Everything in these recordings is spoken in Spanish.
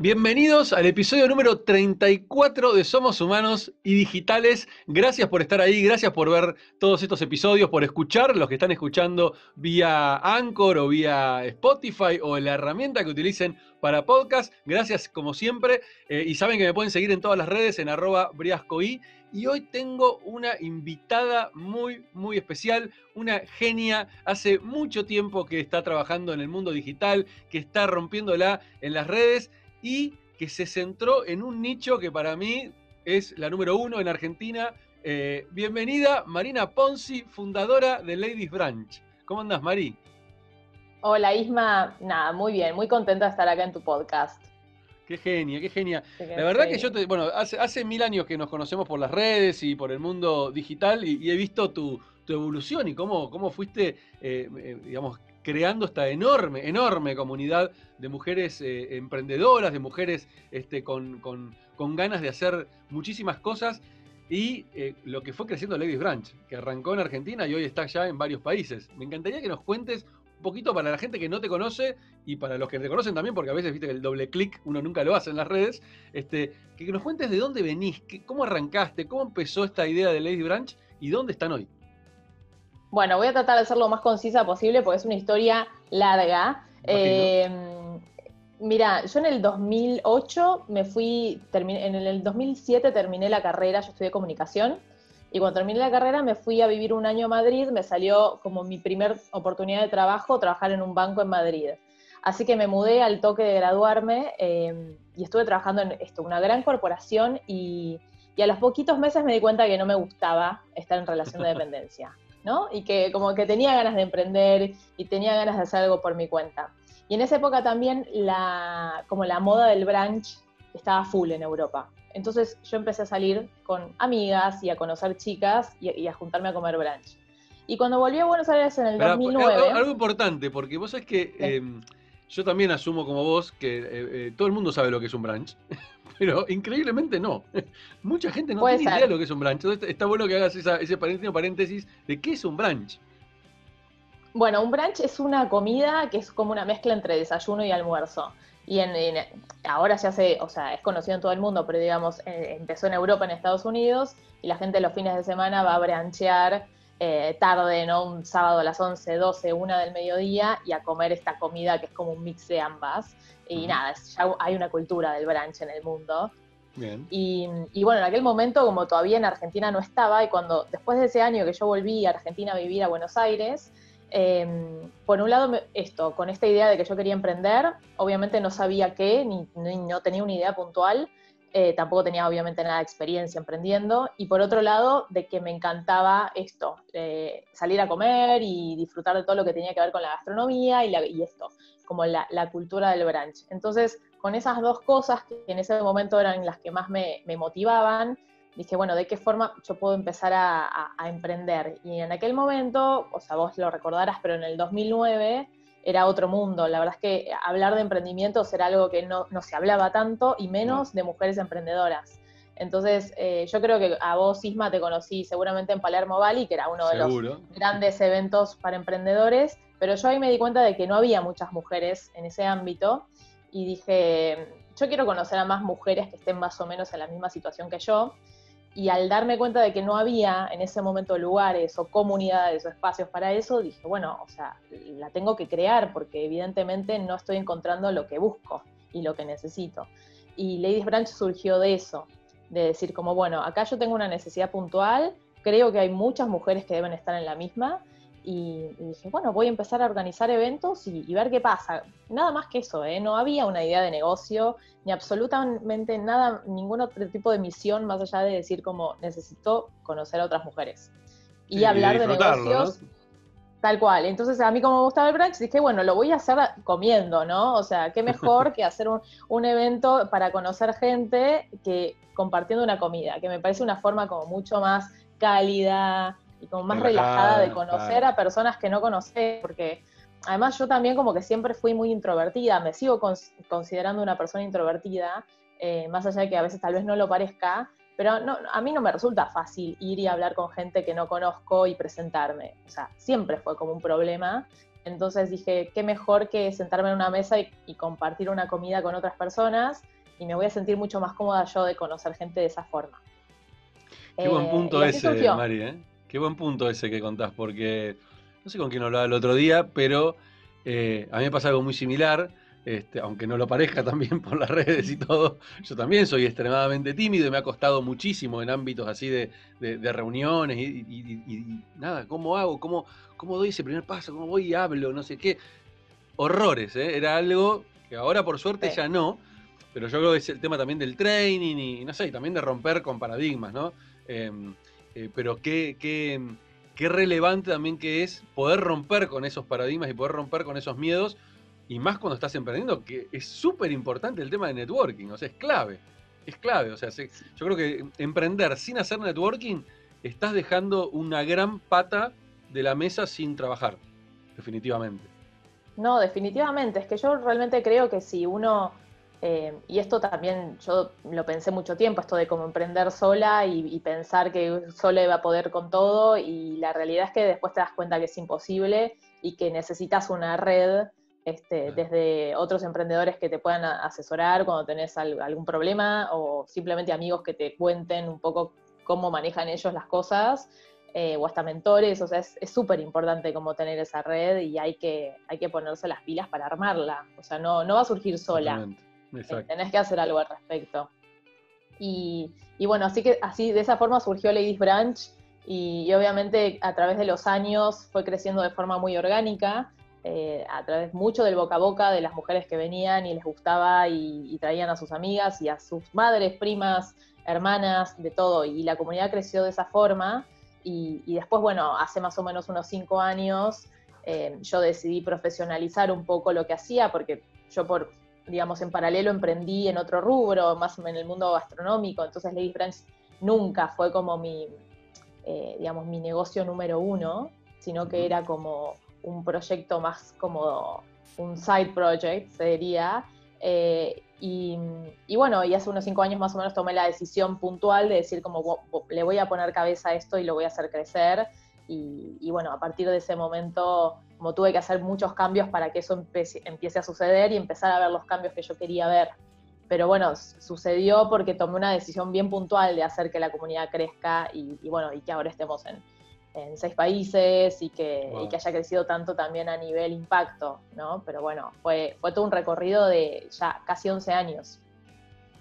Bienvenidos al episodio número 34 de Somos Humanos y Digitales. Gracias por estar ahí, gracias por ver todos estos episodios, por escuchar, los que están escuchando vía Anchor o vía Spotify o la herramienta que utilicen para podcast. Gracias como siempre. Eh, y saben que me pueden seguir en todas las redes en arroba briascoy. Y hoy tengo una invitada muy, muy especial, una genia. Hace mucho tiempo que está trabajando en el mundo digital, que está rompiéndola en las redes y que se centró en un nicho que para mí es la número uno en Argentina. Eh, bienvenida Marina Ponzi, fundadora de Ladies Branch. ¿Cómo andas, Mari? Hola, Isma. Nada, muy bien, muy contenta de estar acá en tu podcast. Qué genia, qué genia. la verdad que yo te, bueno, hace, hace mil años que nos conocemos por las redes y por el mundo digital y, he visto tu, evolución y cómo, cómo fuiste, eh, eh, digamos, creando esta enorme, enorme comunidad de mujeres eh, emprendedoras, de mujeres este, con, ganas de hacer muchísimas cosas y lo que fue creciendo Ladies Branch, que arrancó en Argentina y hoy está ya en varios países. Me encantaría que nos cuentes un poquito para la gente que no te conoce y para los que te conocen también, porque a veces viste que el doble clic uno nunca lo hace en las redes, este, que nos cuentes de dónde venís, cómo arrancaste, cómo empezó esta idea de Ladies Branch y dónde están hoy. Bueno, voy a tratar de ser lo más concisa posible porque es una historia larga. Eh, mira, yo en el 2008 me fui, en el 2007 terminé la carrera, yo estudié comunicación, y cuando terminé la carrera me fui a vivir un año a Madrid, me salió como mi primer oportunidad de trabajo trabajar en un banco en Madrid. Así que me mudé al toque de graduarme eh, y estuve trabajando en esto, una gran corporación y, y a los poquitos meses me di cuenta que no me gustaba estar en relación de dependencia. Y que como que tenía ganas de emprender y tenía ganas de hacer algo por mi cuenta. Y en esa época también la, como la moda del brunch estaba full en Europa. Entonces yo empecé a salir con amigas y a conocer chicas y, a juntarme a comer brunch. Y cuando volví a Buenos Aires en el 2009... Algo, importante, porque vos sabés que em, yo también asumo como vos que eh, eh, todo el mundo sabe lo que es un brunch. pero increíblemente no. Mucha gente no tiene idea de lo que es un brunch. Entonces está bueno que hagas ese paréntesis de qué es un brunch. Bueno, un brunch es una comida que es como una mezcla entre desayuno y almuerzo. Y en, ahora ya se, o sea, es conocido en todo el mundo, pero digamos, eh, empezó en Europa, en Estados Unidos, y la gente los fines de semana va a branchear eh, tarde, ¿no? Un sábado a las 11, 12, 1 del mediodía y a comer esta comida que es como un mix de ambas. Y nada, ya hay una cultura del brunch en el mundo. Y, bueno, en aquel momento, como todavía en Argentina no estaba, y cuando después de ese año que yo volví a Argentina a vivir a Buenos Aires, em, por un lado, esto, con esta idea de que yo quería emprender, obviamente no sabía qué, ni, no tenía una idea puntual, eh, tampoco tenía obviamente nada de experiencia emprendiendo, y por otro lado, de que me encantaba esto, eh, salir a comer y disfrutar de todo lo que tenía que ver con la gastronomía y, y esto como la, cultura del brunch. Entonces, con esas dos cosas que en ese momento eran las que más me, motivaban, dije, bueno, ¿de qué forma yo puedo empezar a, emprender? Y en aquel momento, o sea, vos lo recordarás, pero en el 2009 era otro mundo. La verdad es que hablar de emprendimientos era algo que no, se hablaba tanto y menos de mujeres emprendedoras. Entonces, eh, yo creo que a vos, Isma, te conocí seguramente en Palermo Valley, que era uno de los grandes eventos para emprendedores, pero yo ahí me di cuenta de que no había muchas mujeres en ese ámbito y dije, yo quiero conocer a más mujeres que estén más o menos en la misma situación que yo. Y al darme cuenta de que no había en ese momento lugares o comunidades o espacios para eso, dije, bueno, o sea, la tengo que crear porque evidentemente no estoy encontrando lo que busco y lo que necesito. Y Ladies Branch surgió de eso, de decir como, bueno, acá yo tengo una necesidad puntual, creo que hay muchas mujeres que deben estar en la misma y, dije, bueno, voy a empezar a organizar eventos y, ver qué pasa. Nada más que eso, ¿eh? no había una idea de negocio, ni absolutamente nada, ningún otro tipo de misión más allá de decir como necesito conocer a otras mujeres. Y hablar de negocios. Tal cual. Entonces, a mí como me gustaba el brunch, dije, bueno, lo voy a hacer comiendo, ¿no? O sea, qué mejor que hacer un, un, evento para conocer gente que compartiendo una comida, que me parece una forma como mucho más cálida, y como más relajada, de conocer a personas que no conoces, porque además yo también como que siempre fui muy introvertida, me sigo considerando una persona introvertida, eh, más allá de que a veces tal vez no lo parezca, pero no, a mí no me resulta fácil ir y hablar con gente que no conozco y presentarme. O sea, siempre fue como un problema. Entonces dije, qué mejor que sentarme en una mesa y, compartir una comida con otras personas y me voy a sentir mucho más cómoda yo de conocer gente de esa forma. Qué buen eh, punto ese, Mari, ¿eh? Qué buen punto ese que contás, porque no sé con quién hablaba el otro día, pero eh, a mí me pasa algo muy similar. Este, aunque no lo parezca también por las redes y todo, yo también soy extremadamente tímido y me ha costado muchísimo en ámbitos así de, reuniones y, nada, ¿cómo hago? ¿Cómo, ¿Cómo doy ese primer paso? ¿Cómo voy y hablo? No sé qué. Horrores, ¿eh? Era algo que ahora por suerte ya no, pero yo creo que es el tema también del training y no sé, también de romper con paradigmas, ¿no? Em, eh, pero qué, qué, qué relevante también que es poder romper con esos paradigmas y poder romper con esos miedos y más cuando estás emprendiendo, que es súper importante el tema de networking, o sea, es clave, es clave, o sea, yo creo que emprender sin hacer networking, estás dejando una gran pata de la mesa sin trabajar, definitivamente. No, definitivamente, es que yo realmente creo que si uno, eh, y esto también yo lo pensé mucho tiempo, esto de cómo emprender sola y, y pensar que sola iba a poder con todo, y la realidad es que después te das cuenta que es imposible y que necesitas una red este, desde otros emprendedores que te puedan asesorar cuando tenés algún problema o simplemente amigos que te cuenten un poco cómo manejan ellos las cosas, eh, o hasta mentores, o sea, es súper importante como tener esa red y hay que, hay que ponerse las pilas para armarla, o sea, no, no va a surgir sola, eh, tenés que hacer algo al respecto. Y, bueno, así que así de esa forma surgió Ladies Branch y, y obviamente a través de los años fue creciendo de forma muy orgánica eh, a través mucho del boca a boca de las mujeres que venían y les gustaba y, traían a sus amigas y a sus madres, primas, hermanas, de todo. Y la comunidad creció de esa forma. Y, después, bueno, hace más o menos unos cinco años eh, yo decidí profesionalizar un poco lo que hacía porque yo por, digamos, en paralelo emprendí en otro rubro, más en el mundo gastronómico. Entonces Ladies Branch nunca fue como mi, eh, digamos, mi negocio número uno, sino que era como un proyecto más como un side project, sería. Eh, y, bueno, y hace unos cinco años más o menos tomé la decisión puntual de decir como le voy a poner cabeza a esto y lo voy a hacer crecer. Y, bueno, a partir de ese momento, como tuve que hacer muchos cambios para que eso empiece, a suceder y empezar a ver los cambios que yo quería ver. Pero bueno, sucedió porque tomé una decisión bien puntual de hacer que la comunidad crezca y, y bueno, y que ahora estemos en, en seis países y que, que, haya crecido tanto también a nivel impacto, ¿no? Pero bueno, fue, fue todo un recorrido de ya casi 11 años.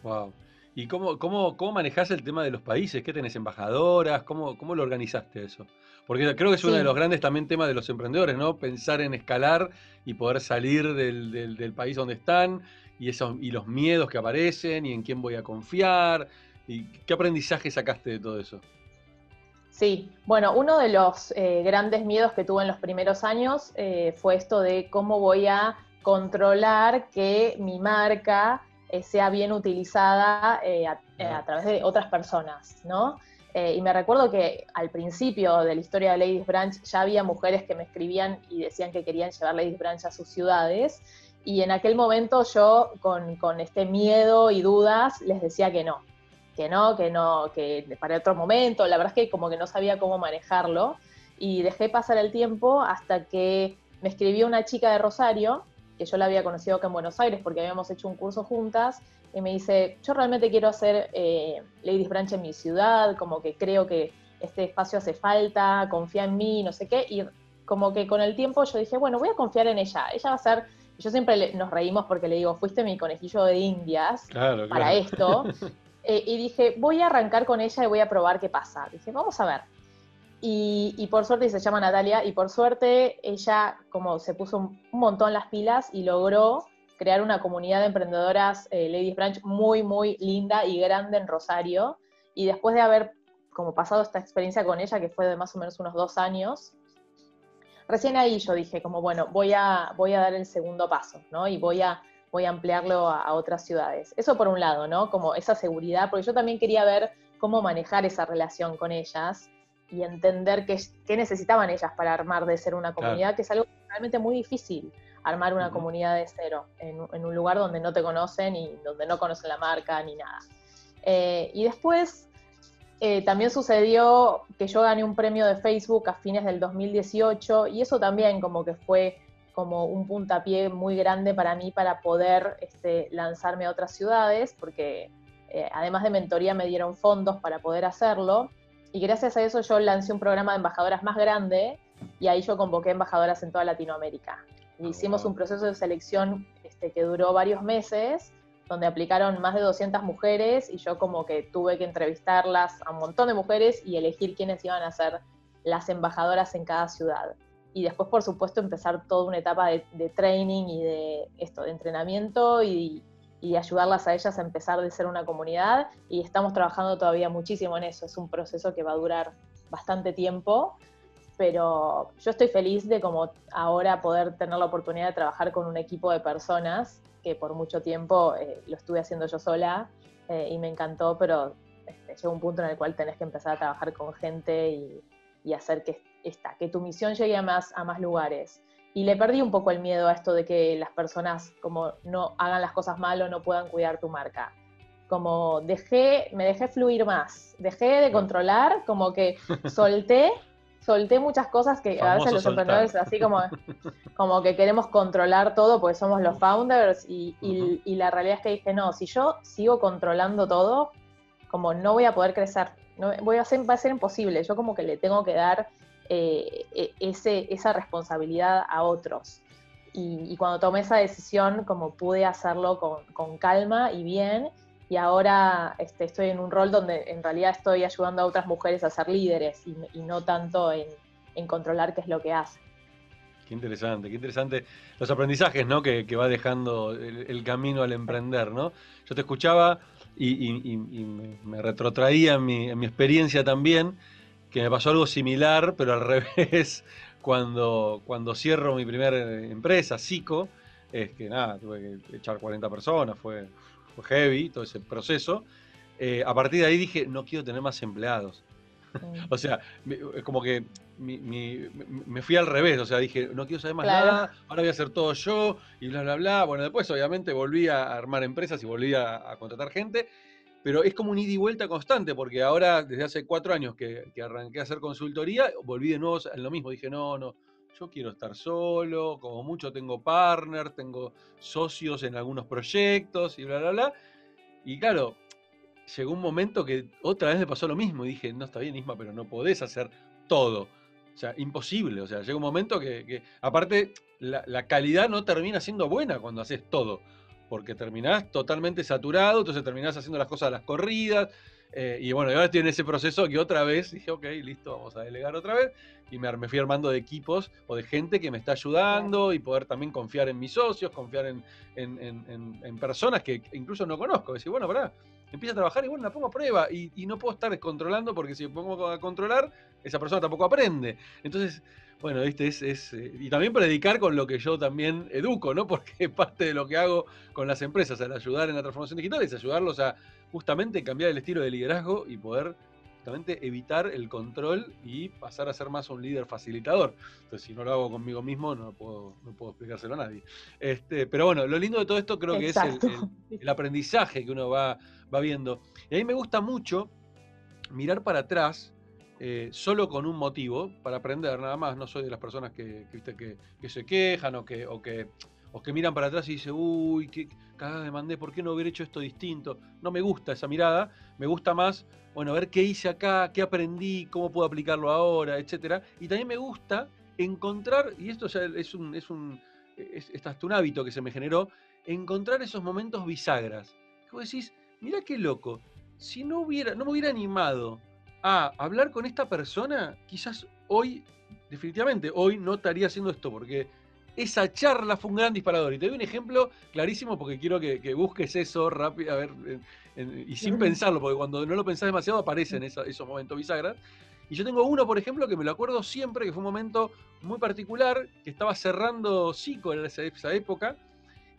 Wow. ¿Y cómo, cómo, cómo manejás el tema de los países? ¿Qué tenés embajadoras? ¿Cómo, cómo lo organizaste eso? Porque creo que es uno de los grandes también temas de los emprendedores, ¿no? Pensar en escalar y poder salir del, del, país donde están y, esos, y los miedos que aparecen y en quién voy a confiar. ¿Y qué aprendizaje sacaste de todo eso? Sí, bueno, uno de los eh, grandes miedos que tuve en los primeros años eh, fue esto de cómo voy a controlar que mi marca eh, sea bien utilizada a, través de otras personas, ¿no? y me recuerdo que al principio de la historia de Ladies Branch ya había mujeres que me escribían y decían que querían llevar Ladies Branch a sus ciudades, y en aquel momento yo con, con este miedo y dudas les decía que no, que no, que no, que para otro momento, la verdad es que como que no sabía cómo manejarlo y dejé pasar el tiempo hasta que me escribió una chica de Rosario, que yo la había conocido acá en Buenos Aires porque habíamos hecho un curso juntas, y me dice, yo realmente quiero hacer eh, Ladies Branch en mi ciudad, como que creo que este espacio hace falta, confía en mí, no sé qué, y como que con el tiempo yo dije, bueno, voy a confiar en ella, ella va a ser, yo siempre nos reímos porque le digo, fuiste mi conejillo de indias para esto, Eh, y dije, voy a arrancar con ella y voy a probar qué pasa. Dije, vamos a ver. Y, por suerte, se llama Natalia, y por suerte ella como se puso un, montón las pilas y logró crear una comunidad de emprendedoras eh, Ladies Branch muy, muy linda y grande en Rosario. Y después de haber como pasado esta experiencia con ella, que fue de más o menos unos dos años, recién ahí yo dije como, bueno, voy a, voy a dar el segundo paso, ¿no? Y voy a voy a ampliarlo a, otras ciudades. Eso por un lado, ¿no? Como esa seguridad, porque yo también quería ver cómo manejar esa relación con ellas y entender qué, necesitaban ellas para armar de ser una comunidad, que es algo realmente muy difícil, armar una comunidad de cero, en, un lugar donde no te conocen y donde no conocen la marca ni nada. Eh, y después, eh, también sucedió que yo gané un premio de Facebook a fines del 2018 y eso también como que fue como un puntapié muy grande para mí para poder este, lanzarme a otras ciudades, porque eh, además de mentoría me dieron fondos para poder hacerlo. Y gracias a eso yo lancé un programa de embajadoras más grande y ahí yo convoqué embajadoras en toda Latinoamérica. Ah, hicimos un proceso de selección este, que duró varios meses, donde aplicaron más de 200 mujeres y yo como que tuve que entrevistarlas a un montón de mujeres y elegir quiénes iban a ser las embajadoras en cada ciudad y después, por supuesto, empezar toda una etapa de, training y de esto, de entrenamiento y, ayudarlas a ellas a empezar de ser una comunidad. Y estamos trabajando todavía muchísimo en eso. Es un proceso que va a durar bastante tiempo, pero yo estoy feliz de como ahora poder tener la oportunidad de trabajar con un equipo de personas que por mucho tiempo eh, lo estuve haciendo yo sola eh, y me encantó, pero este, llega un punto en el cual tenés que empezar a trabajar con gente y, y hacer que esta, que tu misión llegue a más, a más lugares. Y le perdí un poco el miedo a esto de que las personas como no hagan las cosas mal o no puedan cuidar tu marca. Como dejé, me dejé fluir más, dejé de controlar, como que solté, solté muchas cosas que a veces los emprendedores así como, como que queremos controlar todo porque somos los founders y, y la realidad es que dije, no, si yo sigo controlando todo, como no voy a poder crecer, no, voy a hacer, va a ser imposible, yo como que le tengo que dar eh, e, ese, esa responsabilidad a otros. Y, cuando tomé esa decisión, como pude hacerlo con, calma y bien, y ahora este, estoy en un rol donde en realidad estoy ayudando a otras mujeres a ser líderes y, no tanto en, controlar qué es lo que hacen. Qué interesante, qué interesante los aprendizajes ¿no? que, va dejando el, camino al emprender. ¿no? Yo te escuchaba y, me, retrotraía en mi, en mi experiencia también que me pasó algo similar, pero al revés, cuando, cuando cierro mi primera empresa, SICO, es que nada, tuve que echar 40 personas, fue, fue heavy todo ese proceso. Eh, a partir de ahí dije, no quiero tener más empleados. o sea, es como que me fui al revés, o sea, dije, no quiero saber más nada, ahora voy a hacer todo yo y bla, bla, bla. Bueno, después obviamente volví a armar empresas y volví a contratar gente pero es como un ida y vuelta constante, porque ahora, desde hace cuatro años que, arranqué a hacer consultoría, volví de nuevo en lo mismo. Dije, no, no, yo quiero estar solo, como mucho tengo partners, tengo socios en algunos proyectos y bla, bla, bla. Y claro, llegó un momento que otra vez me pasó lo mismo y dije, no, está bien, Isma, pero no podés hacer todo. O sea, imposible. O sea, llega un momento que, aparte, la, la, calidad no termina siendo buena cuando haces todo porque terminás totalmente saturado, entonces terminás haciendo las cosas a las corridas. Eh, y bueno, ahora estoy en ese proceso que otra vez dije, ok, listo, vamos a delegar otra vez. Y me, me fui armando de equipos o de gente que me está ayudando y poder también confiar en mis socios, confiar en, en, personas que incluso no conozco. Decir, bueno, pará, empieza a trabajar y bueno, la pongo a prueba. Y, y no puedo estar descontrolando porque si me pongo a controlar, esa persona tampoco aprende. Entonces, bueno, viste, es, es, eh, y también predicar con lo que yo también educo, ¿no? Porque parte de lo que hago con las empresas al ayudar en la transformación digital es ayudarlos a justamente cambiar el estilo de liderazgo y poder justamente evitar el control y pasar a ser más un líder facilitador. Entonces, si no lo hago conmigo mismo, no puedo, no puedo explicárselo a nadie. Este, pero bueno, lo lindo de todo esto creo que es el, aprendizaje que uno va, va viendo. Y a mí me gusta mucho mirar para atrás eh, solo con un motivo, para aprender nada más. No soy de las personas que, que, que, se quejan o que, o que, o que miran para atrás y dicen, uy, qué cagada me mandé, ¿por qué no hubiera hecho esto distinto? No me gusta esa mirada, me gusta más, bueno, ver qué hice acá, qué aprendí, cómo puedo aplicarlo ahora, etc. Y también me gusta encontrar, y esto es un, es un, es, hasta un hábito que se me generó, encontrar esos momentos bisagras. Que vos decís, mira qué loco, si no hubiera, no me hubiera animado a hablar con esta persona, quizás hoy, definitivamente, hoy no estaría haciendo esto, porque esa charla fue un gran disparador. Y te doy un ejemplo clarísimo porque quiero que, busques eso rápido, a ver, y sin pensarlo, porque cuando no lo pensás demasiado aparecen esos momentos bisagras. Y yo tengo uno, por ejemplo, que me lo acuerdo siempre, que fue un momento muy particular, que estaba cerrando Cico en esa, época,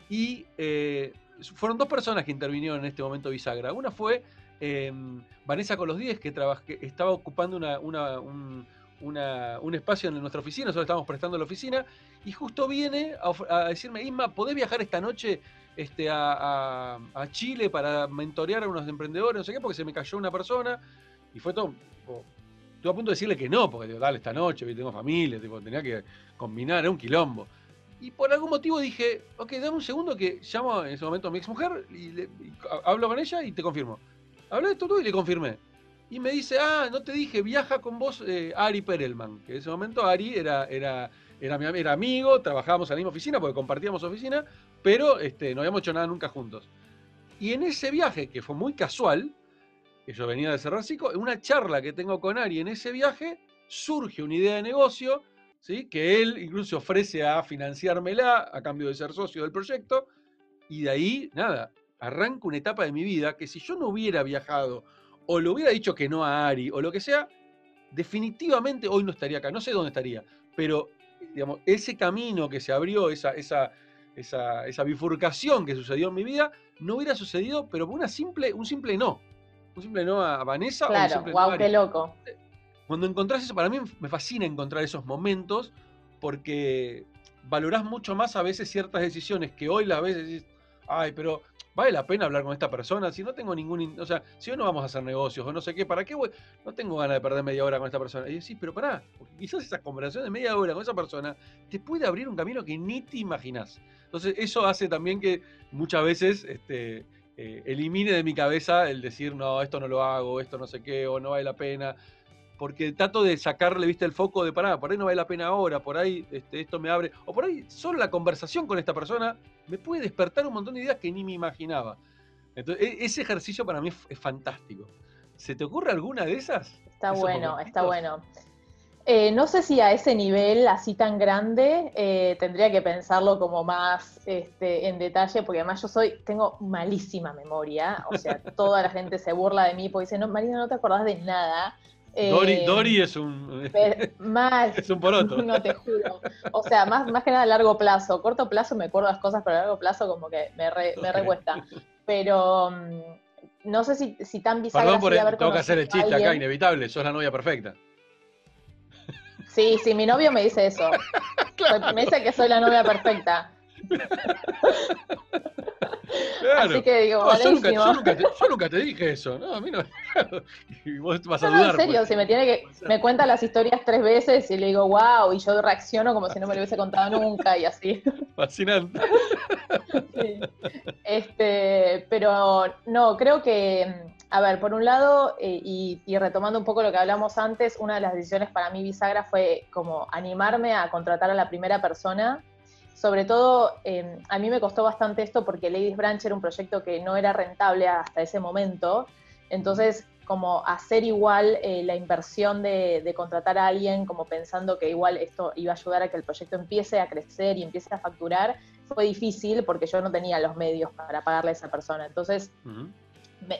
y eh, fueron dos personas que intervinieron en este momento bisagra. Una fue Em, Vanessa con los 10, que, estaba ocupando un, espacio en nuestra oficina, nosotros estábamos prestando la oficina, y justo viene a, decirme, Isma, ¿podés viajar esta noche este, a, Chile para mentorear a unos emprendedores? No sé qué, porque se me cayó una persona. Y fue todo. Estuve a punto de decirle que no, porque digo, dale, esta noche, tengo familia, tipo, tenía que combinar, era un quilombo. Y por algún motivo dije, ok, dame un segundo que llamo en ese momento a mi ex mujer y, hablo con ella y te confirmo. Hablé de todo y le confirmé. Y me dice, ah, no te dije, viaja con vos eh, Ari Perelman. Que en ese momento Ari era, era, era, mi, era amigo, trabajábamos en la misma oficina porque compartíamos oficina, pero este, no habíamos hecho nada nunca juntos. Y en ese viaje, que fue muy casual, que yo venía de cerrar Cico, en una charla que tengo con Ari en ese viaje, surge una idea de negocio, ¿sí? que él incluso ofrece a financiármela a cambio de ser socio del proyecto, y de ahí, nada, arranca una etapa de mi vida que si yo no hubiera viajado, o le hubiera dicho que no a Ari, o lo que sea, definitivamente hoy no estaría acá, no sé dónde estaría, pero digamos, ese camino que se abrió, esa, esa, esa, esa bifurcación que sucedió en mi vida, no hubiera sucedido, pero por una simple, un simple no. Un simple no a Vanessa claro, o wow, qué loco. Cuando encontrás eso, para mí me fascina encontrar esos momentos porque valorás mucho más a veces ciertas decisiones que hoy las veces decís, ay, pero vale la pena hablar con esta persona si no tengo ningún, o sea, si hoy no vamos a hacer negocios o no sé qué, ¿para qué voy? No tengo ganas de perder media hora con esta persona. Y decís, pero pará, porque quizás esa conversación de media hora con esa persona te puede abrir un camino que ni te imaginás. Entonces, eso hace también que muchas veces este, eh, elimine de mi cabeza el decir, no, esto no lo hago, esto no sé qué, o no vale la pena. Porque trato de sacarle, viste, el foco de pará, por ahí no vale la pena ahora, por ahí este, esto me abre. O por ahí solo la conversación con esta persona me puede despertar un montón de ideas que ni me imaginaba. Entonces, e, ese ejercicio para mí es, fantástico. ¿Se te ocurre alguna de esas? Está bueno, está bueno. Eh, no sé si a ese nivel así tan grande eh, tendría que pensarlo como más este, en detalle, porque además yo soy, tengo malísima memoria, o sea, toda la gente se burla de mí porque dice, no, Marina, no te acordás de nada. Dori, eh, es un. Mal. es un poroto. No te juro. O sea, más, más que nada a largo plazo. Corto plazo me acuerdo las cosas, pero a largo plazo como que me, me recuesta. Pero mm, no sé si, si tan bisagra Perdón por tengo que hacer el chiste acá, inevitable. Sos la novia perfecta. Sí, sí, mi novio me dice eso. Me dice que soy la novia perfecta. Así que digo, no, yo, nunca, yo, nunca te, dije eso. No, a mí no. y vos vas a dudar. en serio, pues. si me tiene que. Me cuenta las historias tres veces y le digo, wow, y yo reacciono como si no me lo hubiese contado nunca y así. Fascinante. sí. Este, pero no, creo que a ver, por un lado, eh, y, retomando un poco lo que hablamos antes, una de las decisiones para mí bisagra fue como animarme a contratar a la primera persona. Sobre todo, em, a mí me costó bastante esto porque Ladies Branch era un proyecto que no era rentable hasta ese momento. Entonces, como hacer igual eh, la inversión de, de, contratar a alguien, como pensando que igual esto iba a ayudar a que el proyecto empiece a crecer y empiece a facturar, fue difícil porque yo no tenía los medios para pagarle a esa persona. Entonces,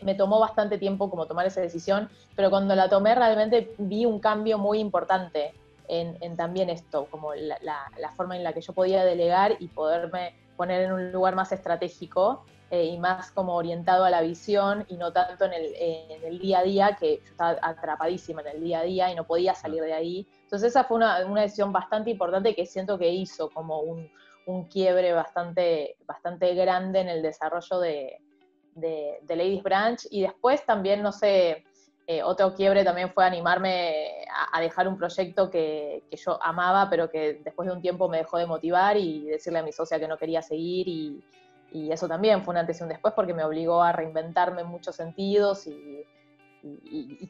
me, tomó bastante tiempo como tomar esa decisión, pero cuando la tomé realmente vi un cambio muy importante en, también esto, como la, forma en la que yo podía delegar y poderme poner en un lugar más estratégico eh, y más como orientado a la visión y no tanto en el, día a día, que yo estaba atrapadísima en el día a día y no podía salir de ahí. Entonces esa fue una, decisión bastante importante que siento que hizo como un, un quiebre bastante, bastante grande en el desarrollo de, de, Ladies Branch y después también, no sé, eh, otro quiebre también fue animarme a, dejar un proyecto que, yo amaba, pero que después de un tiempo me dejó de motivar y decirle a mi socia que no quería seguir y, eso también fue un antes y un después porque me obligó a reinventarme en muchos sentidos y,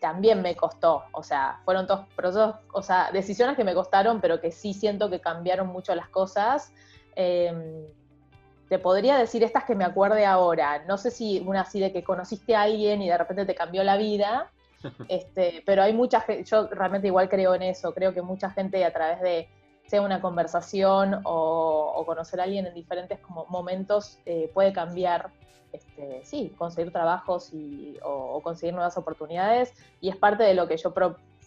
también me costó, o sea, fueron todos procesos, o sea, decisiones que me costaron, pero que sí siento que cambiaron mucho las cosas. Em, te podría decir estas que me acuerde ahora. No sé si una así de que conociste a alguien y de repente te cambió la vida, este, pero hay mucha gente, yo realmente igual creo en eso, creo que mucha gente a través de sea una conversación o, conocer a alguien en diferentes como momentos eh, puede cambiar, este, sí, conseguir trabajos y, o, conseguir nuevas oportunidades. Y es parte de lo que yo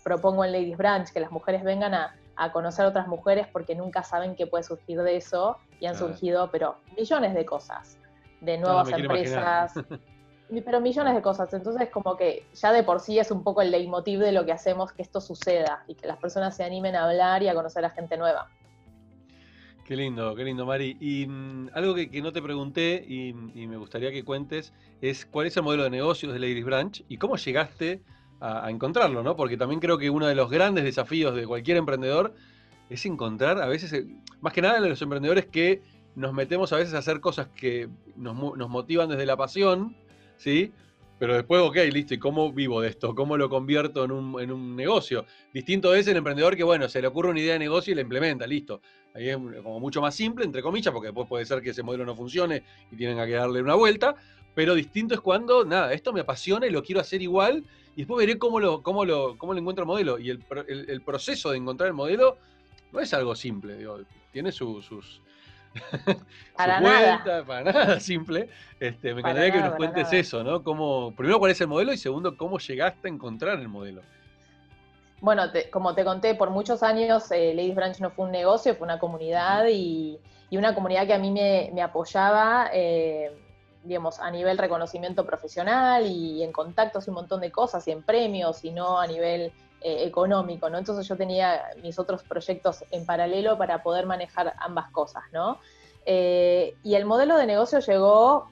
propongo en Ladies Branch, que las mujeres vengan a, a conocer otras mujeres porque nunca saben qué puede surgir de eso y han surgido, pero millones de cosas, de nuevas empresas, pero millones de cosas. Entonces, como que ya de por sí es un poco el leitmotiv de lo que hacemos que esto suceda y que las personas se animen a hablar y a conocer a gente nueva. Qué lindo, qué lindo, Mari. Y mm, algo que, no te pregunté y, me gustaría que cuentes es cuál es el modelo de negocios de Ladies Branch y cómo llegaste a, encontrarlo, ¿no? Porque también creo que uno de los grandes desafíos de cualquier emprendedor es encontrar a veces, eh, más que nada de los emprendedores que nos metemos a veces a hacer cosas que nos, nos motivan desde la pasión, ¿sí? Pero después, ok, listo, ¿y cómo vivo de esto? ¿Cómo lo convierto en un, en un negocio? Distinto es el emprendedor que, bueno, se le ocurre una idea de negocio y la implementa, listo. Ahí es como mucho más simple, entre comillas, porque después puede ser que ese modelo no funcione y tienen que darle una vuelta. Pero distinto es cuando, nada, esto me apasiona y lo quiero hacer igual y después veré cómo lo, cómo lo, cómo lo encuentro el modelo. Y el, el, proceso de encontrar el modelo no es algo simple, digo, tiene sus... para nada. para nada simple. Este, me encantaría que nos cuentes eso, ¿no? Cómo, primero, cuál es el modelo y segundo, cómo llegaste a encontrar el modelo. Bueno, como te conté, por muchos años eh, Ladies Branch no fue un negocio, fue una comunidad y, y una comunidad que a mí me, me apoyaba. Eh, digamos, a nivel reconocimiento profesional y en contactos y un montón de cosas, y en premios, y no a nivel eh, económico, ¿no? Entonces yo tenía mis otros proyectos en paralelo para poder manejar ambas cosas, ¿no? Eh, y el modelo de negocio llegó,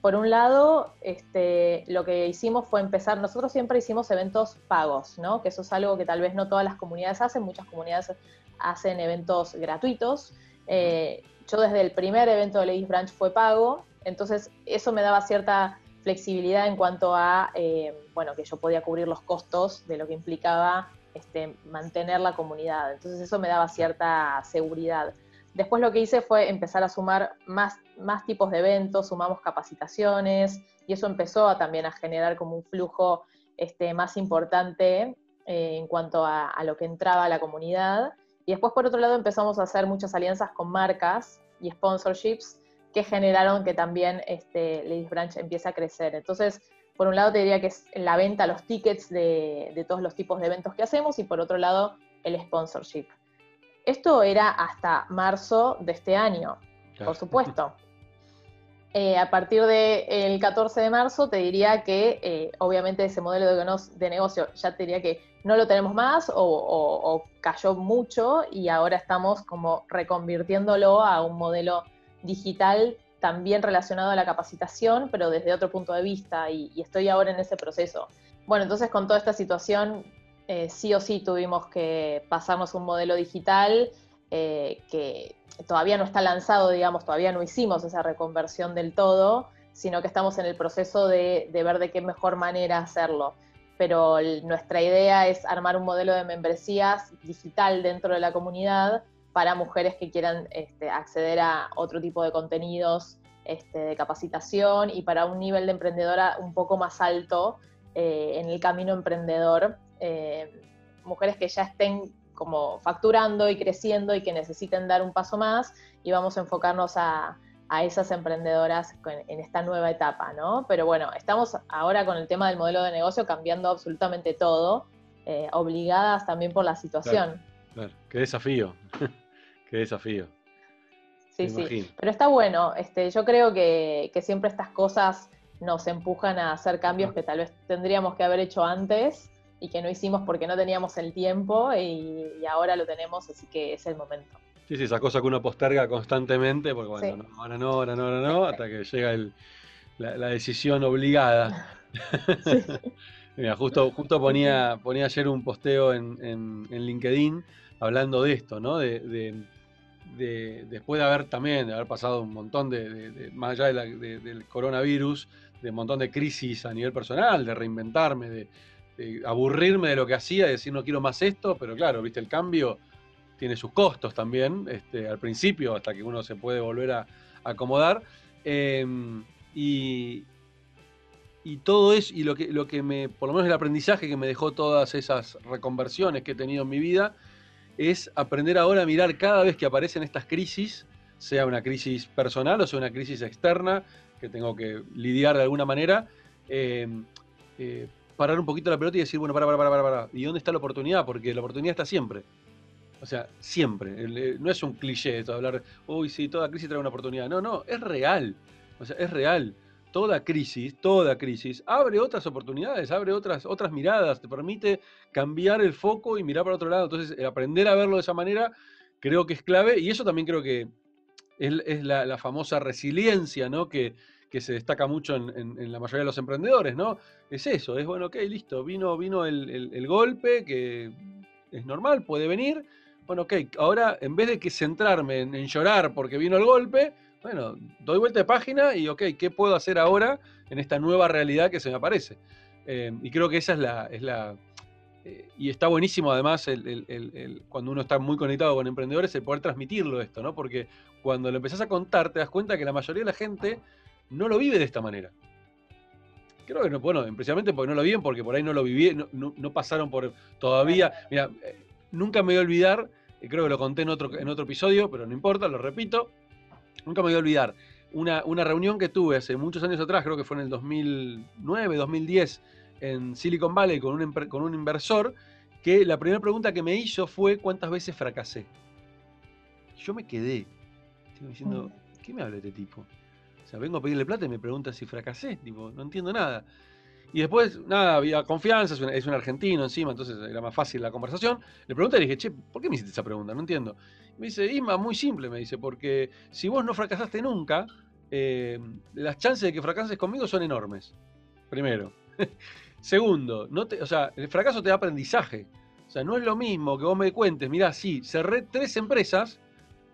por un lado, este, lo que hicimos fue empezar, nosotros siempre hicimos eventos pagos, ¿no? Que eso es algo que tal vez no todas las comunidades hacen, muchas comunidades hacen eventos gratuitos. Eh, yo desde el primer evento de Ladies Branch fue pago, entonces, eso me daba cierta flexibilidad en cuanto a, eh, bueno, que yo podía cubrir los costos de lo que implicaba este, mantener la comunidad. Entonces, eso me daba cierta seguridad. Después lo que hice fue empezar a sumar más, más tipos de eventos, sumamos capacitaciones y eso empezó también a generar como un flujo este, más importante eh, en cuanto a, a, lo que entraba a la comunidad. Y después, por otro lado, empezamos a hacer muchas alianzas con marcas y sponsorships que generaron que también este, Ladies Branch empiece a crecer. Entonces, por un lado te diría que es la venta, los tickets de, todos los tipos de eventos que hacemos y por otro lado el sponsorship. Esto era hasta marzo de este año, por supuesto. Eh, a partir del 14 de marzo te diría que eh, obviamente ese modelo de, negocio ya te diría que no lo tenemos más o, o, cayó mucho y ahora estamos como reconvirtiéndolo a un modelo digital también relacionado a la capacitación, pero desde otro punto de vista, y, estoy ahora en ese proceso. Bueno, entonces con toda esta situación, eh, sí o sí tuvimos que pasarnos un modelo digital eh, que todavía no está lanzado, digamos, todavía no hicimos esa reconversión del todo, sino que estamos en el proceso de, de ver de qué mejor manera hacerlo. Pero nuestra idea es armar un modelo de membresías digital dentro de la comunidad para mujeres que quieran este, acceder a otro tipo de contenidos este, de capacitación y para un nivel de emprendedora un poco más alto eh, en el camino emprendedor. Eh, mujeres que ya estén como facturando y creciendo y que necesiten dar un paso más y vamos a enfocarnos a, esas emprendedoras en, esta nueva etapa, ¿no? Pero bueno, estamos ahora con el tema del modelo de negocio cambiando absolutamente todo, eh, obligadas también por la situación. Qué desafío. qué desafío. Sí, sí. Pero está bueno. Este, yo creo que, siempre estas cosas nos empujan a hacer cambios ah. que tal vez tendríamos que haber hecho antes y que no hicimos porque no teníamos el tiempo y, ahora lo tenemos, así que es el momento. Sí, sí, esa cosa que uno posterga constantemente, porque bueno, ahora no, ahora no, ahora no, hasta que llega la, decisión obligada. Mira, justo, justo ponía, ponía ayer un posteo en LinkedIn hablando de esto, ¿no? De, después de haber también, de haber pasado un montón de, más allá del coronavirus, de un montón de crisis a nivel personal, de reinventarme, de, aburrirme de lo que hacía, de decir no quiero más esto, pero claro, viste, el cambio tiene sus costos también, este, al principio, hasta que uno se puede volver a, acomodar. Em, y, y todo eso, y lo que, lo que me, por lo menos el aprendizaje que me dejó todas esas reconversiones que he tenido en mi vida, es aprender ahora a mirar cada vez que aparecen estas crisis, sea una crisis personal o sea una crisis externa que tengo que lidiar de alguna manera, em, eh, parar un poquito la pelota y decir, bueno, para, para, para, para, para, ¿y dónde está la oportunidad? Porque la oportunidad está siempre. O sea, siempre. Eh, no es un cliché esto de hablar, uy, sí, toda crisis trae una oportunidad. No, no, es real. O sea, es real toda crisis, toda crisis, abre otras oportunidades, abre otras, otras miradas, te permite cambiar el foco y mirar para otro lado. Entonces, aprender a verlo de esa manera creo que es clave y eso también creo que es, la, famosa resiliencia ¿no? que, que se destaca mucho en, la mayoría de los emprendedores, ¿no? Es eso, es bueno, ok, listo, vino, vino el, golpe, que es normal, puede venir. Bueno, ok, ahora en vez de que centrarme en, llorar porque vino el golpe, bueno, doy vuelta de página y ok, ¿qué puedo hacer ahora en esta nueva realidad que se me aparece? Eh, y creo que esa es la, es la, eh, y está buenísimo además el, cuando uno está muy conectado con emprendedores el poder transmitirlo esto, ¿no? Porque cuando lo empezás a contar te das cuenta que la mayoría de la gente no lo vive de esta manera. Creo que no, bueno, precisamente porque no lo viven, porque por ahí no lo viví, no, pasaron por todavía. Mira, eh, nunca me voy a olvidar, creo que lo conté en otro, en otro episodio, pero no importa, lo repito. Nunca me voy a olvidar una, una reunión que tuve hace muchos años atrás, creo que fue en el 2009, 2010 en Silicon Valley con un, con un inversor que la primera pregunta que me hizo fue cuántas veces fracasé. Yo me quedé. Estoy diciendo, mm. ¿qué me habla este tipo? O sea, vengo a pedirle plata y me pregunta si fracasé. Tipo, no entiendo nada. Y después, nada, había confianza, es un, argentino encima, entonces era más fácil la conversación. Le pregunté y le dije, che, ¿por qué me hiciste esa pregunta? No entiendo. me dice, Isma, muy simple, me dice, porque si vos no fracasaste nunca, eh, las chances de que fracases conmigo son enormes. Primero. Segundo, no te, o sea, el fracaso te da aprendizaje. O sea, no es lo mismo que vos me cuentes, mirá, sí, cerré tres empresas,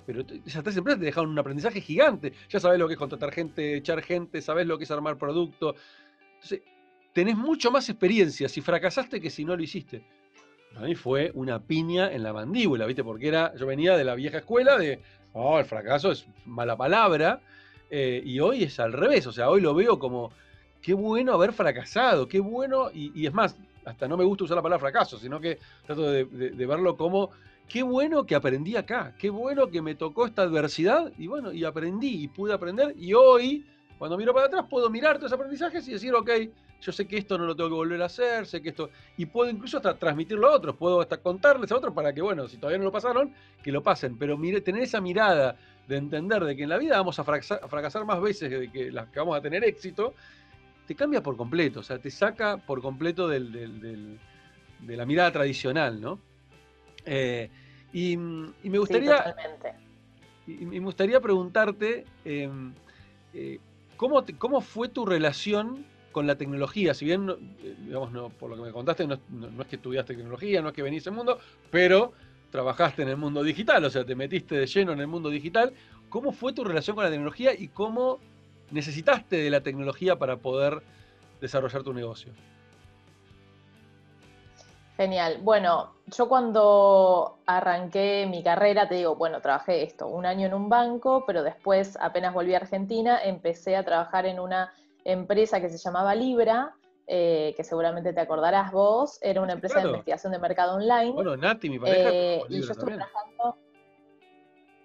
pero esas tres empresas te dejaron un aprendizaje gigante. Ya sabés lo que es contratar gente, echar gente, sabés lo que es armar producto. Entonces, tenés mucho más experiencia si fracasaste que si no lo hiciste. A mí fue una piña en la mandíbula, ¿viste? Porque era, yo venía de la vieja escuela de, oh, el fracaso es mala palabra, eh, y hoy es al revés, o sea, hoy lo veo como qué bueno haber fracasado, qué bueno, y, es más, hasta no me gusta usar la palabra fracaso, sino que trato de, verlo como, qué bueno que aprendí acá, qué bueno que me tocó esta adversidad, y bueno, y aprendí, y pude aprender, y hoy, cuando miro para atrás, puedo mirar todos esos aprendizajes y decir, ok, yo sé que esto no lo tengo que volver a hacer, sé que esto, y puedo incluso hasta transmitirlo a otros, puedo hasta contarles a otros para que, bueno, si todavía no lo pasaron, que lo pasen, pero mire, tener esa mirada de entender de que en la vida vamos a fracasar, a fracasar más veces de que las que vamos a tener éxito, te cambia por completo, o sea, te saca por completo del, de la mirada tradicional, ¿no? Eh, y, me gustaría. y, me gustaría preguntarte em, eh, ¿cómo, ¿cómo, fue tu relación con la tecnología. Si bien, eh, digamos, no, por lo que me contaste, no, es que estudiaste tecnología, no es que venís al mundo, pero trabajaste en el mundo digital, o sea, te metiste de lleno en el mundo digital. ¿Cómo fue tu relación con la tecnología y cómo necesitaste de la tecnología para poder desarrollar tu negocio? Genial. Bueno, yo cuando arranqué mi carrera, te digo, bueno, trabajé esto, un año en un banco, pero después, apenas volví a Argentina, empecé a trabajar en una empresa que se llamaba Libra, eh, que seguramente te acordarás vos, era una empresa de investigación de mercado online. Bueno, Nati, mi pareja. Eh, y yo estuve trabajando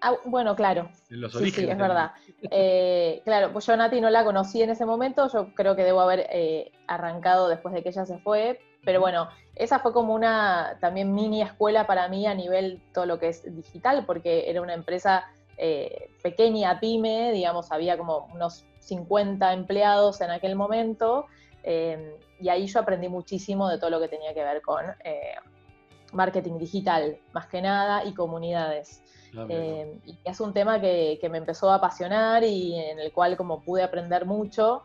Ah, bueno, claro. sí, sí, es verdad. Eh, claro, pues yo Nati no la conocí en ese momento, yo creo que debo haber eh, arrancado después de que ella se fue, pero bueno, esa fue como una también mini escuela para mí a nivel todo lo que es digital, porque era una empresa eh, pequeña, pyme, digamos, había como unos 50 empleados en aquel momento, y ahí yo aprendí muchísimo de todo lo que tenía que ver con marketing digital, más que nada, y comunidades. Ah, eh, y es un tema que, me empezó a apasionar y en el cual como pude aprender mucho.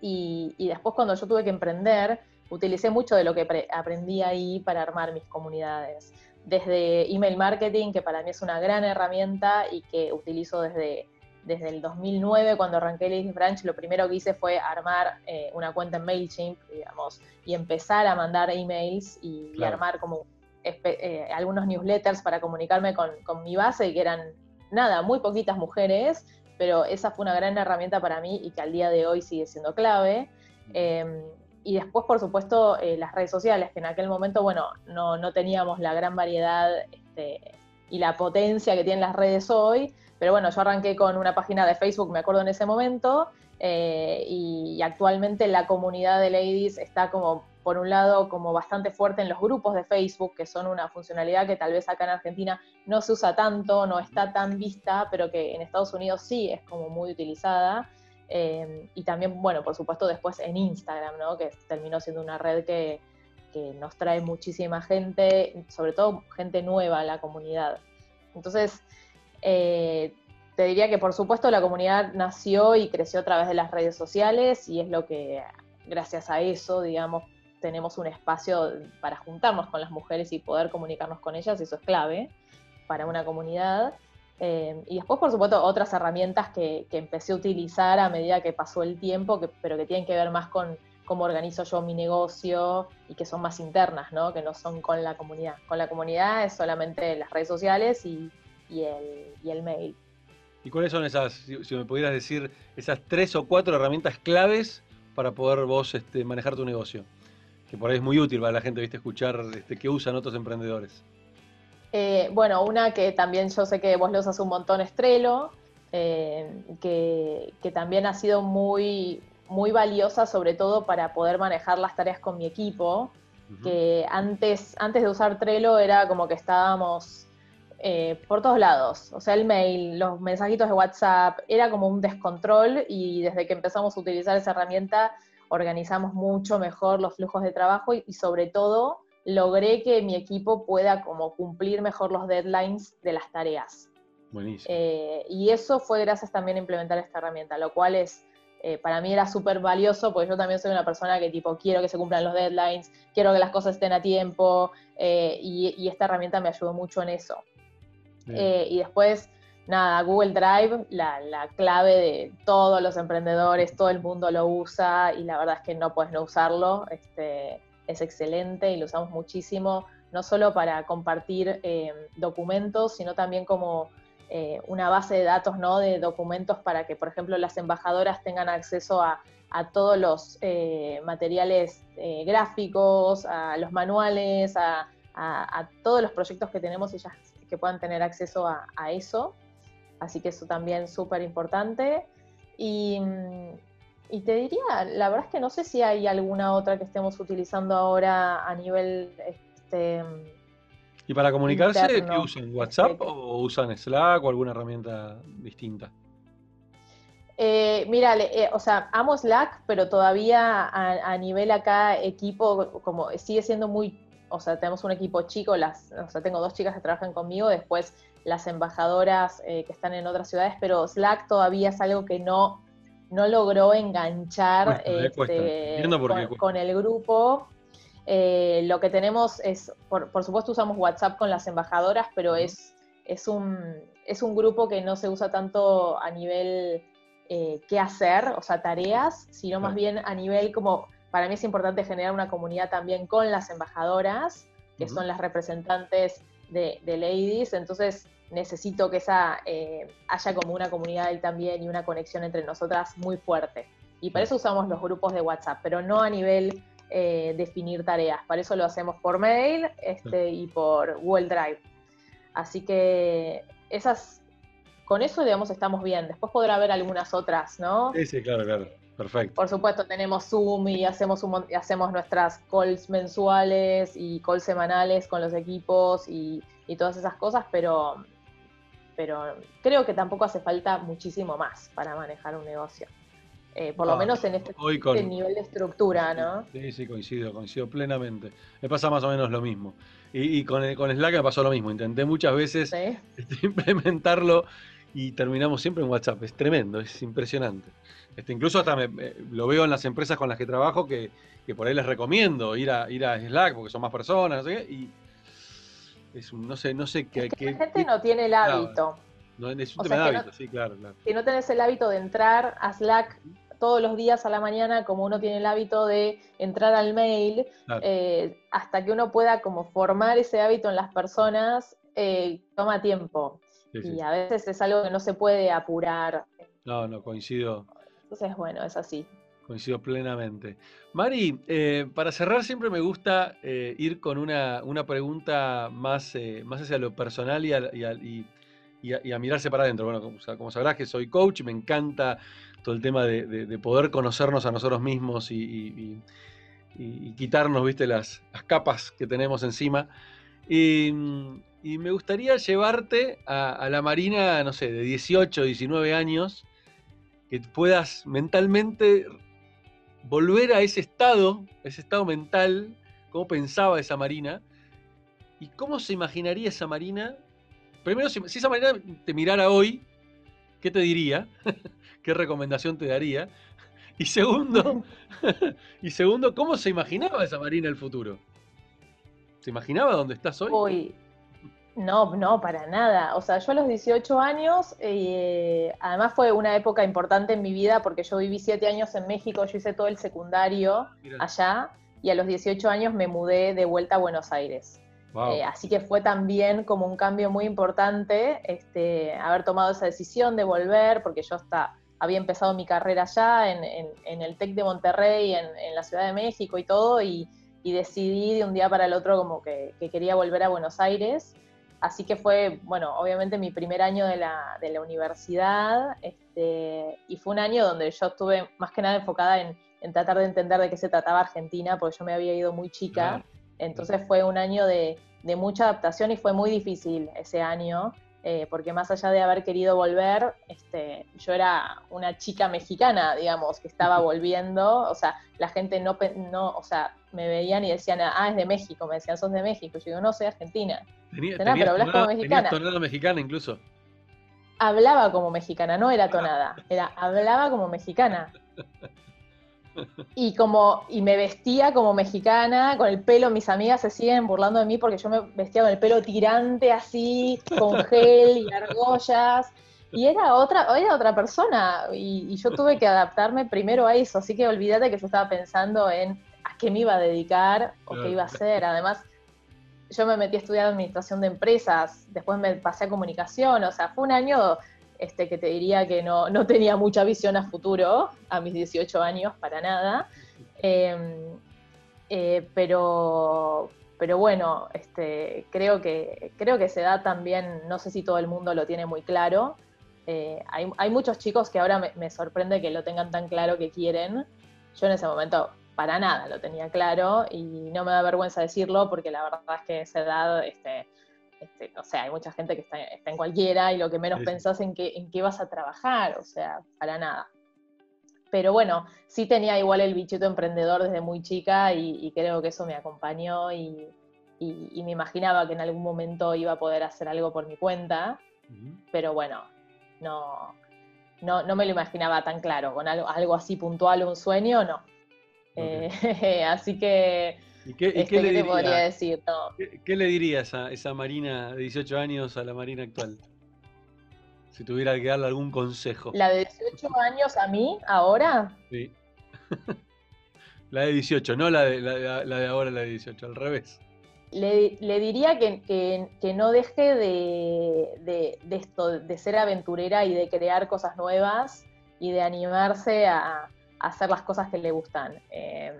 Y, después cuando yo tuve que emprender, utilicé mucho de lo que aprendí ahí para armar mis comunidades. Desde email marketing, que para mí es una gran herramienta y que utilizo desde, desde el 2009, cuando arranqué Ladies Branch, lo primero que hice fue armar eh, una cuenta en MailChimp, digamos, y empezar a mandar emails y armar como eh, algunos newsletters para comunicarme con, mi base, que eran, nada, muy poquitas mujeres, pero esa fue una gran herramienta para mí y que al día de hoy sigue siendo clave. Y después, por supuesto, eh, las redes sociales, que en aquel momento, bueno, no, no teníamos la gran variedad este, y la potencia que tienen las redes hoy, pero bueno, yo arranqué con una página de Facebook, me acuerdo en ese momento, eh, y, actualmente la comunidad de ladies está como por un lado, como bastante fuerte en los grupos de Facebook, que son una funcionalidad que tal vez acá en Argentina no se usa tanto, no está tan vista, pero que en Estados Unidos sí es como muy utilizada. Eh, y también, bueno, por supuesto, después en Instagram, ¿no? que terminó siendo una red que, nos trae muchísima gente, sobre todo gente nueva a la comunidad. Entonces, eh, te diría que por supuesto la comunidad nació y creció a través de las redes sociales y es lo que, gracias a eso, digamos, tenemos un espacio para juntarnos con las mujeres y poder comunicarnos con ellas, eso es clave para una comunidad. Eh, y después, por supuesto, otras herramientas que, empecé a utilizar a medida que pasó el tiempo, pero que tienen que ver más con cómo organizo yo mi negocio y que son más internas, que no son con la comunidad. Con la comunidad es solamente las redes sociales y, el, mail. ¿Y cuáles son esas, si, me pudieras decir, esas tres o cuatro herramientas claves para poder vos este, manejar tu negocio? Que por ahí es muy útil para la gente, viste, escuchar este, qué usan otros emprendedores. Eh, bueno, una que también yo sé que vos lo usas un montón, Estrelo, eh, que, también ha sido muy, muy valiosa, sobre todo para poder manejar las tareas con mi equipo, que antes, antes de usar Trello era como que estábamos eh, por todos lados, o sea, el mail, los mensajitos de WhatsApp, era como un descontrol y desde que empezamos a utilizar esa herramienta organizamos mucho mejor los flujos de trabajo y sobre todo logré que mi equipo pueda como cumplir mejor los deadlines de las tareas. Buenísimo. Eh, y eso fue gracias también a implementar esta herramienta, lo cual es, eh, para mí era súper valioso, porque yo también soy una persona que tipo, quiero que se cumplan los deadlines, quiero que las cosas estén a tiempo, eh, y, esta herramienta me ayudó mucho en eso. y después, nada, Google Drive, la, la, clave de todos los emprendedores, todo el mundo lo usa, y la verdad es que no puedes no usarlo. Este, es excelente y lo usamos muchísimo, no solo para compartir eh, documentos, sino también como eh, una base de datos ¿no? de documentos para que, por ejemplo, las embajadoras tengan acceso a, todos los eh, materiales gráficos, a los manuales, a, todos los proyectos que tenemos, ellas que puedan tener acceso a, eso. Así que eso también súper importante. Y, mm, y te diría, la verdad es que no sé si hay alguna otra que estemos utilizando ahora a nivel... Este, ¿Y para comunicarse qué usan? ¿WhatsApp o usan Slack o alguna herramienta distinta? Eh, mira, eh, o sea, amo Slack, pero todavía a, nivel acá equipo, como sigue siendo muy, o sea, tenemos un equipo chico, las, o sea, tengo dos chicas que trabajan conmigo, después las embajadoras eh, que están en otras ciudades, pero Slack todavía es algo que no no logró enganchar este, con, el grupo. Eh, lo que tenemos es, por, supuesto usamos WhatsApp con las embajadoras, pero es, es, un, es un grupo que no se usa tanto a nivel eh, qué hacer, o sea, tareas, sino más bien a nivel como, para mí es importante generar una comunidad también con las embajadoras, que son las representantes de, de Ladies, entonces necesito que esa eh, haya como una comunidad ahí también y una conexión entre nosotras muy fuerte. Y para eso usamos los grupos de WhatsApp, pero no a nivel eh, definir tareas. Para eso lo hacemos por mail este, y por Google Drive. Así que esas, con eso, digamos, estamos bien. Después podrá haber algunas otras, ¿no? Sí, sí, claro, claro. Perfecto. Por supuesto, tenemos Zoom y hacemos, hacemos nuestras calls mensuales y calls semanales con los equipos y, y todas esas cosas, pero pero creo que tampoco hace falta muchísimo más para manejar un negocio. Eh, por lo menos en este, este, nivel de estructura, ¿no? Sí, sí, coincido, coincido plenamente. Me pasa más o menos lo mismo. Y, con, con, Slack me pasó lo mismo. Intenté muchas veces este, implementarlo y terminamos siempre en WhatsApp. Es tremendo, es impresionante. Este, incluso hasta lo veo en las empresas con las que trabajo que, por ahí les recomiendo ir a, ir a Slack porque son más personas, no sé qué, y no sé, no sé qué. la gente no tiene el hábito. No, es un tema de hábito, sí, claro, claro. Si no tenés el hábito de entrar a Slack todos los días a la mañana, como uno tiene el hábito de entrar al mail, eh, hasta que uno pueda como formar ese hábito en las personas, eh, toma tiempo. y a veces es algo que no se puede apurar. No, no, coincido. Entonces, bueno, es así. Coincido plenamente. Mari, eh, para cerrar siempre me gusta eh, ir con una, pregunta más, eh, más hacia lo personal y a, mirarse para adentro. Bueno, como, sabrás que soy coach, me encanta todo el tema de, poder conocernos a nosotros mismos y, quitarnos, viste, las, capas que tenemos encima. Y, me gustaría llevarte a la Marina, no sé, de 18, 19 años, que puedas mentalmente volver a ese estado, ese estado mental, cómo pensaba esa Marina y cómo se imaginaría esa Marina. Primero, si, esa Marina te mirara hoy, ¿qué te diría? ¿Qué recomendación te daría? Y segundo, y segundo, ¿cómo se imaginaba esa Marina el futuro? ¿Se imaginaba dónde estás hoy? Hoy, no, no, para nada. O sea, yo a los 18 años, eh, además fue una época importante en mi vida porque yo viví siete años en México, yo hice todo el secundario allá y a los 18 años me mudé de vuelta a Buenos Aires. Eh, así que fue también como un cambio muy importante este, haber tomado esa decisión de volver, porque yo hasta había empezado mi carrera allá en, el TEC de Monterrey, en, la Ciudad de México y todo, y, decidí de un día para el otro como que, quería volver a Buenos Aires. Así que fue, bueno, obviamente mi primer año de la, universidad, este, y fue un año donde yo estuve más que nada enfocada en, tratar de entender de qué se trataba Argentina, porque yo me había ido muy chica. Entonces fue un año de, mucha adaptación y fue muy difícil ese año, eh, porque más allá de haber querido volver, este, yo era una chica mexicana, digamos, que estaba volviendo, o sea, la gente no, no, o sea, me veían y decían, ah, es de México, me decían, sos de México, yo digo, no, soy argentina. Tenía, pero hablas como mexicana. tonada mexicana incluso. Hablaba como mexicana, no era tonada, era hablaba como mexicana. Y como, y me vestía como mexicana, con el pelo, mis amigas se siguen burlando de mí porque yo me vestía con el pelo tirante así, con gel y argollas. Y era otra, era otra persona. Y, yo tuve que adaptarme primero a eso. Así que olvídate que yo estaba pensando en a qué me iba a dedicar o qué iba a hacer. Además, yo me metí a estudiar administración de empresas, después me pasé a comunicación. O sea, fue un año este, que te diría que no, tenía mucha visión a futuro a mis 18 años, para nada. Em, eh, pero, pero bueno, este, creo, que, creo que se da también, no sé si todo el mundo lo tiene muy claro. Eh, hay, muchos chicos que ahora me, sorprende que lo tengan tan claro que quieren. Yo en ese momento para nada lo tenía claro y no me da vergüenza decirlo porque la verdad es que esa edad este, este, o sea, hay mucha gente que está, en cualquiera y lo que menos pensás en qué, en qué vas a trabajar, o sea, para nada. Pero bueno, sí tenía igual el bichito emprendedor desde muy chica y, creo que eso me acompañó y, me imaginaba que en algún momento iba a poder hacer algo por mi cuenta, pero bueno, no, no, me lo imaginaba tan claro, con algo, algo así puntual, un sueño, no. Eh, así que ¿Y qué, este, le diría, podría decir? ¿qué, le dirías a esa Marina de 18 años a la Marina actual? Si tuviera que darle algún consejo. ¿La de 18 años a mí, ahora? Sí. la de 18, no la de, la, de ahora, la de 18, al revés. Le, diría que, no deje de, esto, de ser aventurera y de crear cosas nuevas y de animarse a, hacer las cosas que le gustan. Eh,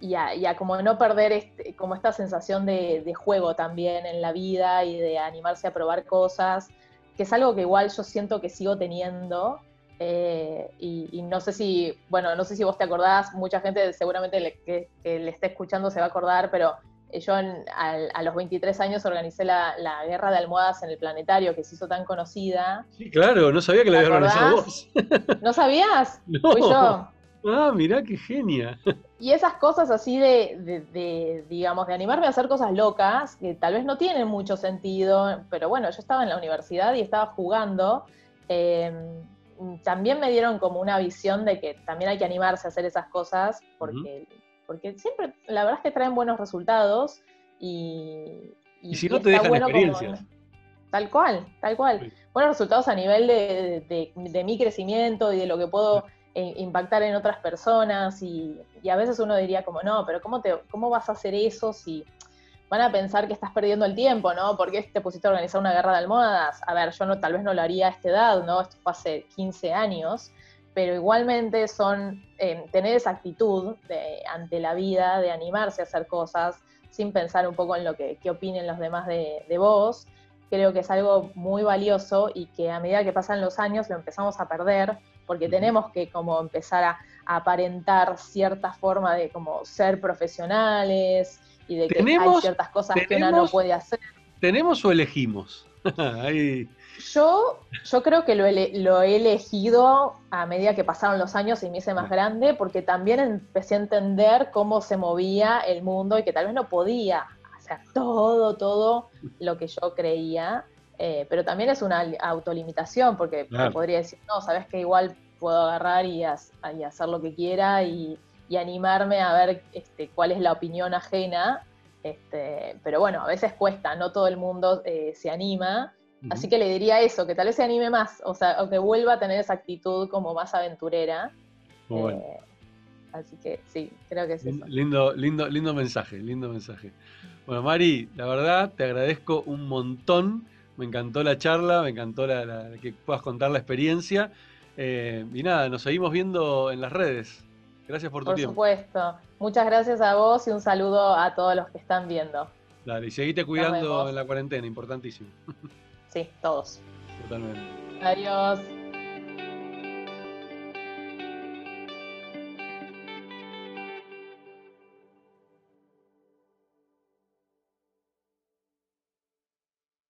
y a, como no perder este, como esta sensación de, juego también en la vida y de animarse a probar cosas, que es algo que igual yo siento que sigo teniendo. Eh, y, no sé si, bueno, no sé si vos te acordás, mucha gente seguramente que, le esté escuchando se va a acordar, pero yo a, los 23 años organicé la, guerra de almohadas en el planetario que se hizo tan conocida. Sí, claro, no sabía que la había organizado vos. ¿No sabías? No. Fui yo. Ah, mirá qué genia. Y esas cosas así de, digamos, de animarme a hacer cosas locas, que tal vez no tienen mucho sentido, pero bueno, yo estaba en la universidad y estaba jugando, em, también me dieron como una visión de que también hay que animarse a hacer esas cosas, porque, porque siempre, la verdad es que traen buenos resultados y... Y, si no te dejan experiencias. tal cual, tal cual. Buenos resultados a nivel de, de mi crecimiento y de lo que puedo e impactar en otras personas y, a veces uno diría como, no, pero ¿cómo, te, ¿cómo vas a hacer eso si van a pensar que estás perdiendo el tiempo, ¿no? ¿Por qué te pusiste a organizar una guerra de almohadas? A ver, yo no, tal vez no lo haría a esta edad, ¿no? Esto fue hace 15 años, pero igualmente son eh, tener esa actitud ante la vida, de animarse a hacer cosas sin pensar un poco en lo que, opinen los demás de, de vos, creo que es algo muy valioso y que a medida que pasan los años lo empezamos a perder porque tenemos que como empezar a, aparentar cierta forma de como ser profesionales y de que hay ciertas cosas que uno no puede hacer. ¿Tenemos o elegimos? Yo, yo creo que lo he, elegido a medida que pasaron los años y me hice más grande, porque también empecé a entender cómo se movía el mundo y que tal vez no podía hacer todo, todo lo que yo creía. Eh, pero también es una autolimitación, porque podría decir, no, sabes que igual puedo agarrar y, hacer lo que quiera y, animarme a ver este, cuál es la opinión ajena. Este, pero bueno, a veces cuesta, no todo el mundo eh, se anima. Así que le diría eso, que tal vez se anime más, o sea, o que vuelva a tener esa actitud como más aventurera. Eh, así que sí, creo que sí. Lindo, lindo, lindo mensaje, lindo mensaje. Bueno, Mari, la verdad te agradezco un montón. Me encantó la charla, me encantó la, que puedas contar la experiencia. Eh, y nada, nos seguimos viendo en las redes. Gracias por tu tiempo. Por supuesto. Muchas gracias a vos y un saludo a todos los que están viendo. Dale, y seguite cuidando en la cuarentena, importantísimo. Sí, todos. Totalmente. Adiós.